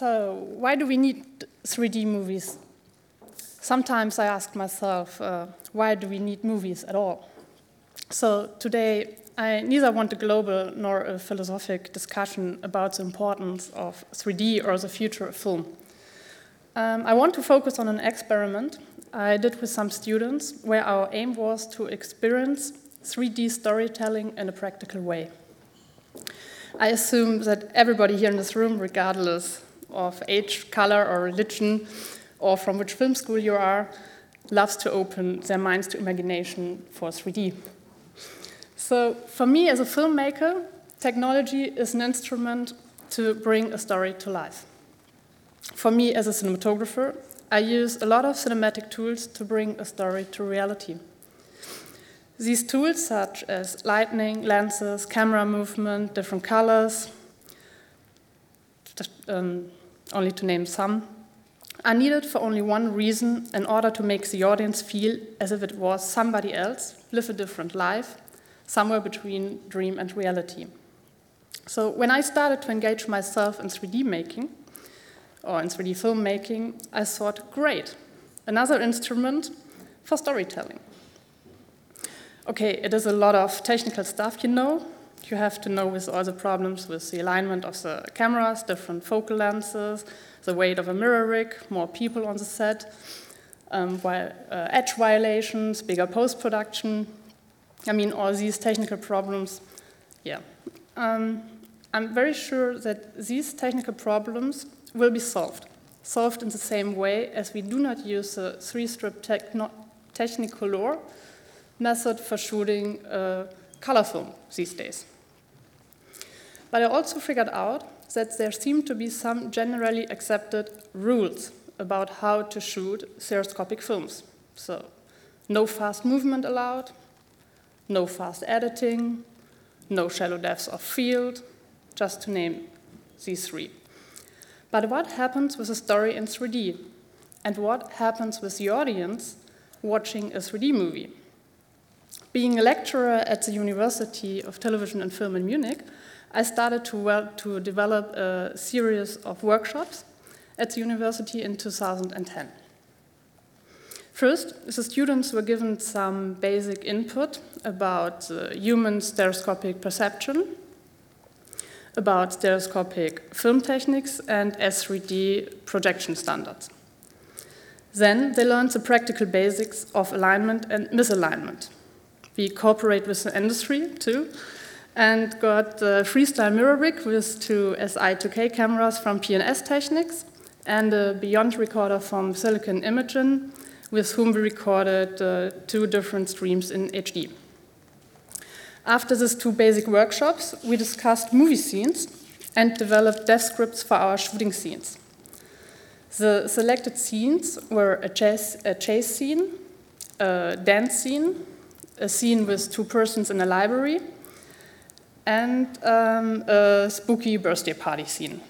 So, why do we need 3D movies? Sometimes I ask myself, uh, why do we need movies at all? So, today I neither want a global nor a philosophic discussion about the importance of 3D or the future of film. Um, I want to focus on an experiment I did with some students where our aim was to experience 3D storytelling in a practical way. I assume that everybody here in this room, regardless of age, color, or religion, or from which film school you are, loves to open their minds to imagination for 3D. So, for me as a filmmaker, technology is an instrument to bring a story to life. For me as a cinematographer, I use a lot of cinematic tools to bring a story to reality. These tools, such as lighting, lenses, camera movement, different colors, um, only to name some, are needed for only one reason in order to make the audience feel as if it was somebody else, live a different life, somewhere between dream and reality. So when I started to engage myself in 3D making, or in 3D filmmaking, I thought, great, another instrument for storytelling okay, it is a lot of technical stuff, you know. You have to know with all the problems with the alignment of the cameras, different focal lenses, the weight of a mirror rig, more people on the set, um, while, uh, edge violations, bigger post production. I mean, all these technical problems, yeah. Um, I'm very sure that these technical problems will be solved. Solved in the same way as we do not use the three strip Technicolor method for shooting uh, color film these days. But I also figured out that there seem to be some generally accepted rules about how to shoot stereoscopic films. So, no fast movement allowed, no fast editing, no shallow depths of field, just to name these three. But what happens with a story in 3D? And what happens with the audience watching a 3D movie? Being a lecturer at the University of Television and Film in Munich, I started to, well, to develop a series of workshops at the university in 2010. First, the students were given some basic input about uh, human stereoscopic perception, about stereoscopic film techniques, and S3D projection standards. Then they learned the practical basics of alignment and misalignment we cooperate with the industry too, and got the freestyle mirror rig with two SI2K cameras from P&S Technik and a Beyond recorder from Silicon Imaging, with whom we recorded uh, two different streams in HD. After these two basic workshops, we discussed movie scenes and developed dev scripts for our shooting scenes. The selected scenes were a chase, a chase scene, a dance scene, a scene with two persons in a library, and um, a spooky birthday party scene.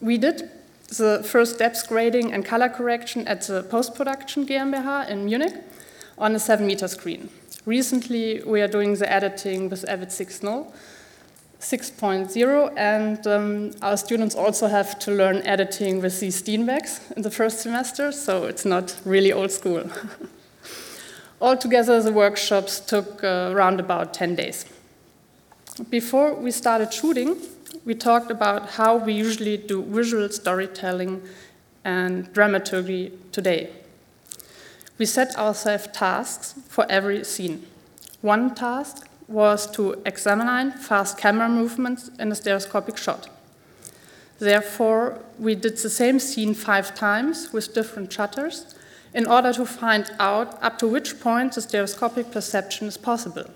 We did the first depth grading and color correction at the post production GmbH in Munich on a 7 meter screen. Recently, we are doing the editing with Avid 6.0. 6.0, and um, our students also have to learn editing with these Steenbeck's in the first semester, so it's not really old school. Altogether, the workshops took uh, around about 10 days. Before we started shooting, we talked about how we usually do visual storytelling and dramaturgy today. We set ourselves tasks for every scene. One task was to examine fast camera movements in a stereoscopic shot. Therefore, we did the same scene five times with different shutters in order to find out up to which point the stereoscopic perception is possible.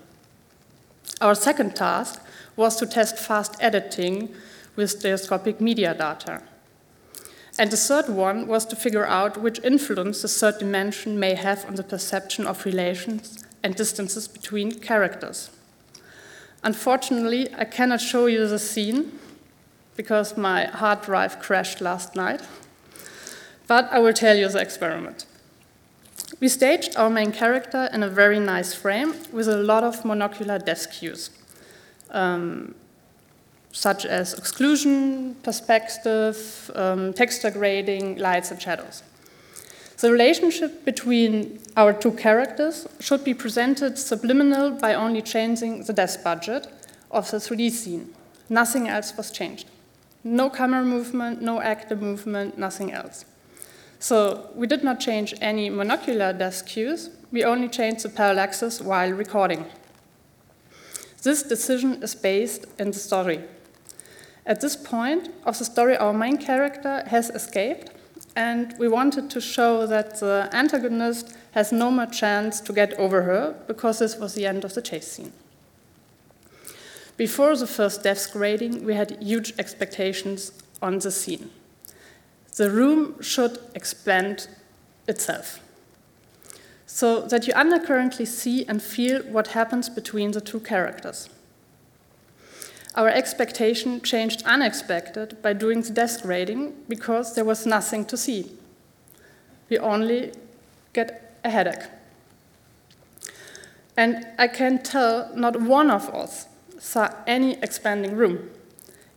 Our second task was to test fast editing with stereoscopic media data. And the third one was to figure out which influence the third dimension may have on the perception of relations and distances between characters. Unfortunately, I cannot show you the scene because my hard drive crashed last night, but I will tell you the experiment. We staged our main character in a very nice frame with a lot of monocular depth cues. Um, such as occlusion, perspective, um, texture grading, lights, and shadows. The relationship between our two characters should be presented subliminal by only changing the depth budget of the 3D scene. Nothing else was changed. No camera movement, no actor movement, nothing else. So we did not change any monocular depth cues, we only changed the parallaxes while recording. This decision is based in the story. At this point of the story, our main character has escaped and we wanted to show that the antagonist has no more chance to get over her because this was the end of the chase scene. Before the first depth grading, we had huge expectations on the scene. The room should expand itself so that you undercurrently see and feel what happens between the two characters. Our expectation changed unexpected by doing the depth grading because there was nothing to see. We only get a headache. And I can tell not one of us saw any expanding room.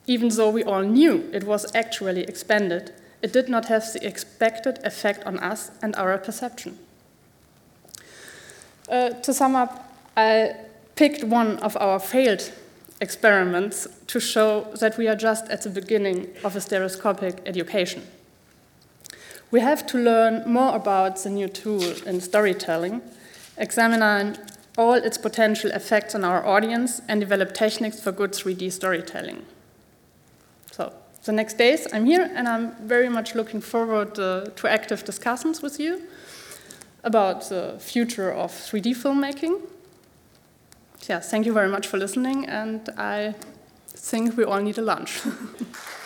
Even though we all knew it was actually expanded, it did not have the expected effect on us and our perception. Uh, to sum up, I picked one of our failed experiments to show that we are just at the beginning of a stereoscopic education. We have to learn more about the new tool in storytelling, examine all its potential effects on our audience, and develop techniques for good 3D storytelling. So, the next days I'm here, and I'm very much looking forward uh, to active discussions with you about the future of 3D filmmaking yeah, thank you very much for listening, and I think we all need a lunch.